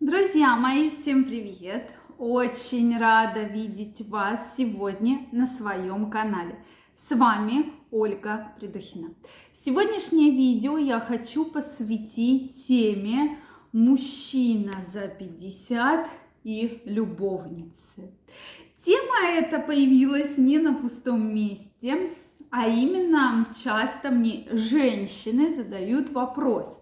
Друзья мои, всем привет! Очень рада видеть вас сегодня на своем канале. С вами Ольга Придухина. Сегодняшнее видео я хочу посвятить теме «Мужчина за 50 и любовницы». Тема эта появилась не на пустом месте, а именно часто мне женщины задают вопрос.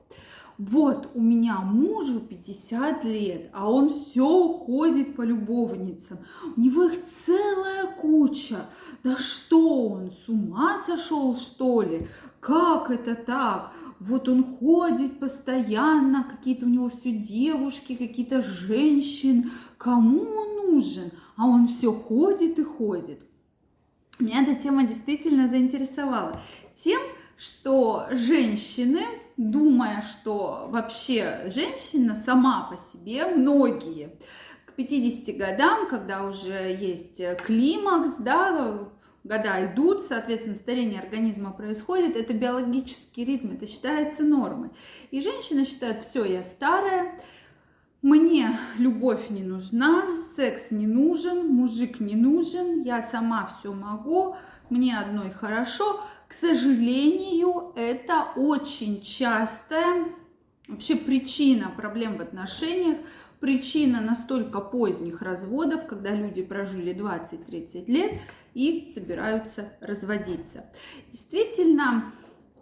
Вот у меня мужу 50 лет, а он все ходит по любовницам. У него их целая куча. Да что он, с ума сошел, что ли? Как это так? Вот он ходит постоянно, какие-то у него все девушки, какие-то женщины. Кому он нужен? А он все ходит и ходит. Меня эта тема действительно заинтересовала тем, что женщины, думая, что вообще женщина сама по себе, многие к 50 годам, когда уже есть климакс, да, года идут, соответственно, старение организма происходит, это биологический ритм, это считается нормой. И женщина считает, все, я старая, мне любовь не нужна, секс не нужен, мужик не нужен, я сама все могу, мне одной хорошо. К сожалению, это очень частая вообще причина проблем в отношениях, причина настолько поздних разводов, когда люди прожили 20-30 лет и собираются разводиться. Действительно,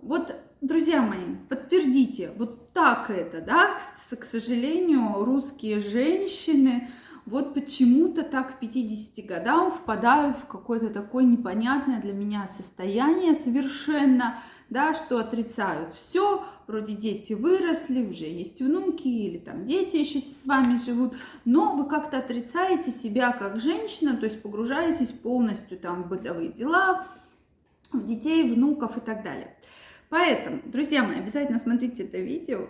вот, друзья мои, подтвердите, вот так это, да, к, сожалению, русские женщины вот почему-то так к 50 годам впадают в какое-то такое непонятное для меня состояние совершенно, да, что отрицают все, вроде дети выросли, уже есть внуки или там дети еще с вами живут, но вы как-то отрицаете себя как женщина, то есть погружаетесь полностью там в бытовые дела, в детей, внуков и так далее. Поэтому, друзья мои, обязательно смотрите это видео.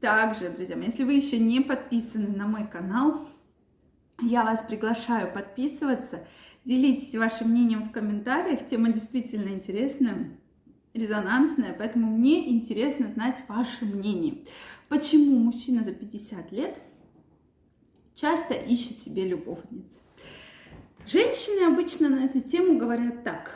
Также, друзья мои, если вы еще не подписаны на мой канал, я вас приглашаю подписываться, делитесь вашим мнением в комментариях. Тема действительно интересная, резонансная, поэтому мне интересно знать ваше мнение. Почему мужчина за 50 лет часто ищет себе любовниц? Женщины обычно на эту тему говорят так,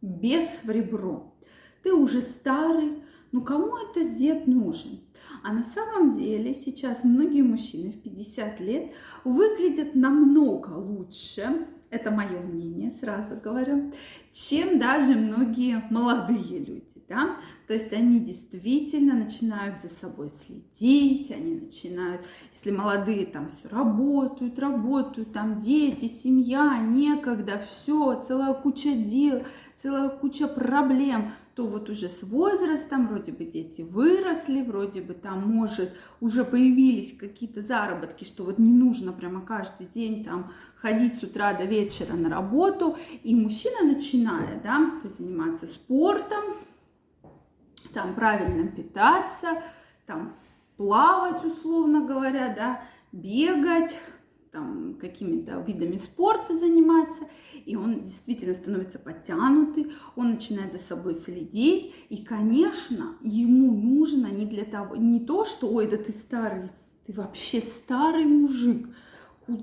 без в ребро. Ты уже старый, ну кому этот дед нужен? А на самом деле сейчас многие мужчины в 50 лет выглядят намного лучше, это мое мнение, сразу говорю, чем даже многие молодые люди. Да? То есть они действительно начинают за собой следить, они начинают, если молодые там все работают, работают, там дети, семья, некогда, все, целая куча дел, целая куча проблем, то вот уже с возрастом вроде бы дети выросли, вроде бы там, может, уже появились какие-то заработки, что вот не нужно прямо каждый день там ходить с утра до вечера на работу, и мужчина начинает, да, то есть заниматься спортом, там правильно питаться, там плавать, условно говоря, да, бегать, там, какими-то видами спорта заниматься, и он действительно становится подтянутый, он начинает за собой следить, и, конечно, ему нужно не для того, не то, что, ой, да ты старый, ты вообще старый мужик,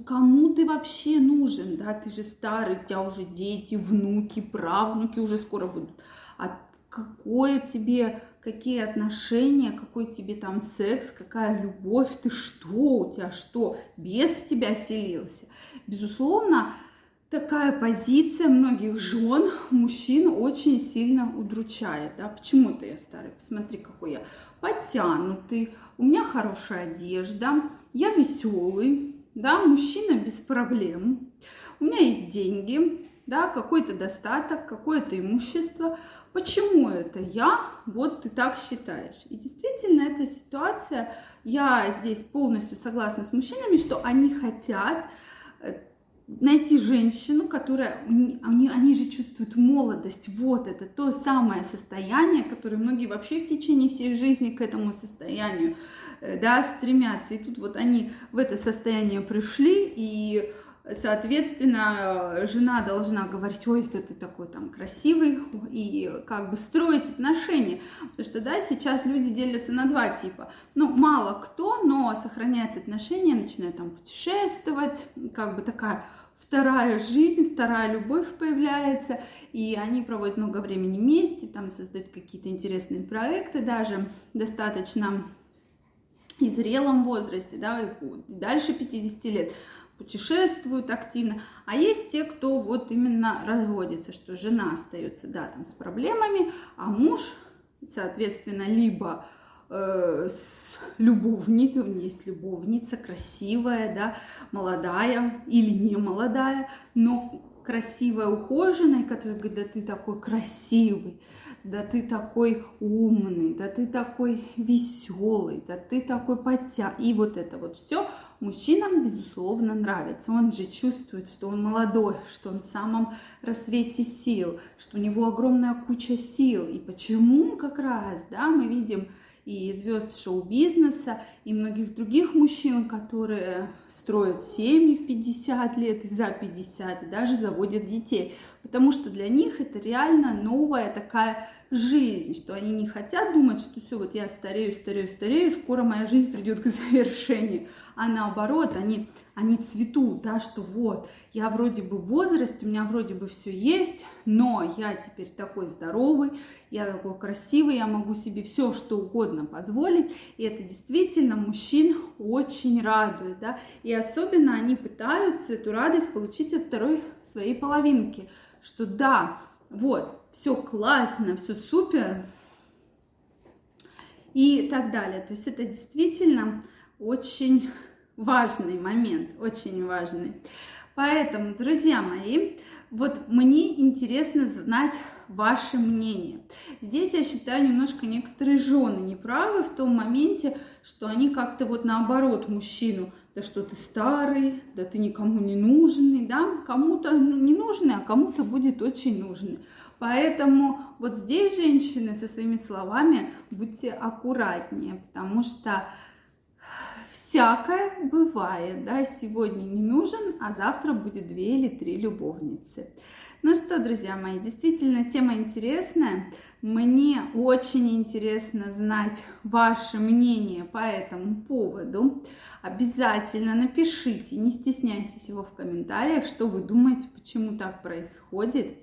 кому ты вообще нужен, да, ты же старый, у тебя уже дети, внуки, правнуки уже скоро будут, а какое тебе какие отношения, какой тебе там секс, какая любовь, ты что, у тебя что, без в тебя селился. Безусловно, такая позиция многих жен, мужчин очень сильно удручает. Да? Почему это я старый? Посмотри, какой я подтянутый, у меня хорошая одежда, я веселый, да, мужчина без проблем, у меня есть деньги, да, какой-то достаток, какое-то имущество. Почему это я? Вот ты так считаешь. И действительно, эта ситуация, я здесь полностью согласна с мужчинами, что они хотят э, найти женщину, которая, они, они же чувствуют молодость, вот это то самое состояние, которое многие вообще в течение всей жизни к этому состоянию, э, да, стремятся. И тут вот они в это состояние пришли, и Соответственно, жена должна говорить, ой, это ты такой там красивый, и как бы строить отношения. Потому что, да, сейчас люди делятся на два типа. Ну, мало кто, но сохраняет отношения, начинает там путешествовать, как бы такая вторая жизнь, вторая любовь появляется, и они проводят много времени вместе, там создают какие-то интересные проекты даже достаточно и зрелом возрасте, да, и дальше 50 лет путешествуют активно, а есть те, кто вот именно разводится, что жена остается, да, там с проблемами, а муж, соответственно, либо э, с любовницей, у него есть любовница, красивая, да, молодая или не молодая, но красивая, ухоженная, которая говорит, да ты такой красивый, да ты такой умный, да ты такой веселый, да ты такой подтя. И вот это вот все мужчинам, безусловно, нравится. Он же чувствует, что он молодой, что он в самом рассвете сил, что у него огромная куча сил. И почему как раз, да, мы видим и звезд шоу-бизнеса, и многих других мужчин, которые строят семьи в 50 лет и за 50, и даже заводят детей. Потому что для них это реально новая такая жизнь, что они не хотят думать, что все, вот я старею, старею, старею, скоро моя жизнь придет к завершению а наоборот, они, они цветут, да, что вот, я вроде бы в возрасте, у меня вроде бы все есть, но я теперь такой здоровый, я такой красивый, я могу себе все что угодно позволить, и это действительно мужчин очень радует, да, и особенно они пытаются эту радость получить от второй своей половинки, что да, вот, все классно, все супер, и так далее. То есть это действительно очень важный момент, очень важный. Поэтому, друзья мои, вот мне интересно знать ваше мнение. Здесь я считаю немножко некоторые жены неправы в том моменте, что они как-то вот наоборот мужчину, да что ты старый, да ты никому не нужный, да, кому-то не нужный, а кому-то будет очень нужный. Поэтому вот здесь женщины со своими словами будьте аккуратнее, потому что всякое бывает, да, сегодня не нужен, а завтра будет две или три любовницы. Ну что, друзья мои, действительно тема интересная. Мне очень интересно знать ваше мнение по этому поводу. Обязательно напишите, не стесняйтесь его в комментариях, что вы думаете, почему так происходит.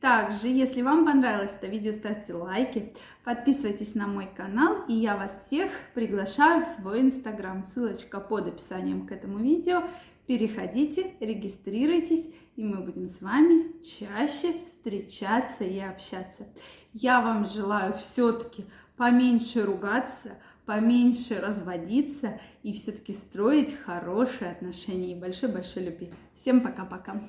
Также, если вам понравилось это видео, ставьте лайки, подписывайтесь на мой канал, и я вас всех приглашаю в свой инстаграм. Ссылочка под описанием к этому видео. Переходите, регистрируйтесь, и мы будем с вами чаще встречаться и общаться. Я вам желаю все-таки поменьше ругаться, поменьше разводиться и все-таки строить хорошие отношения и большой-большой любви. Всем пока-пока!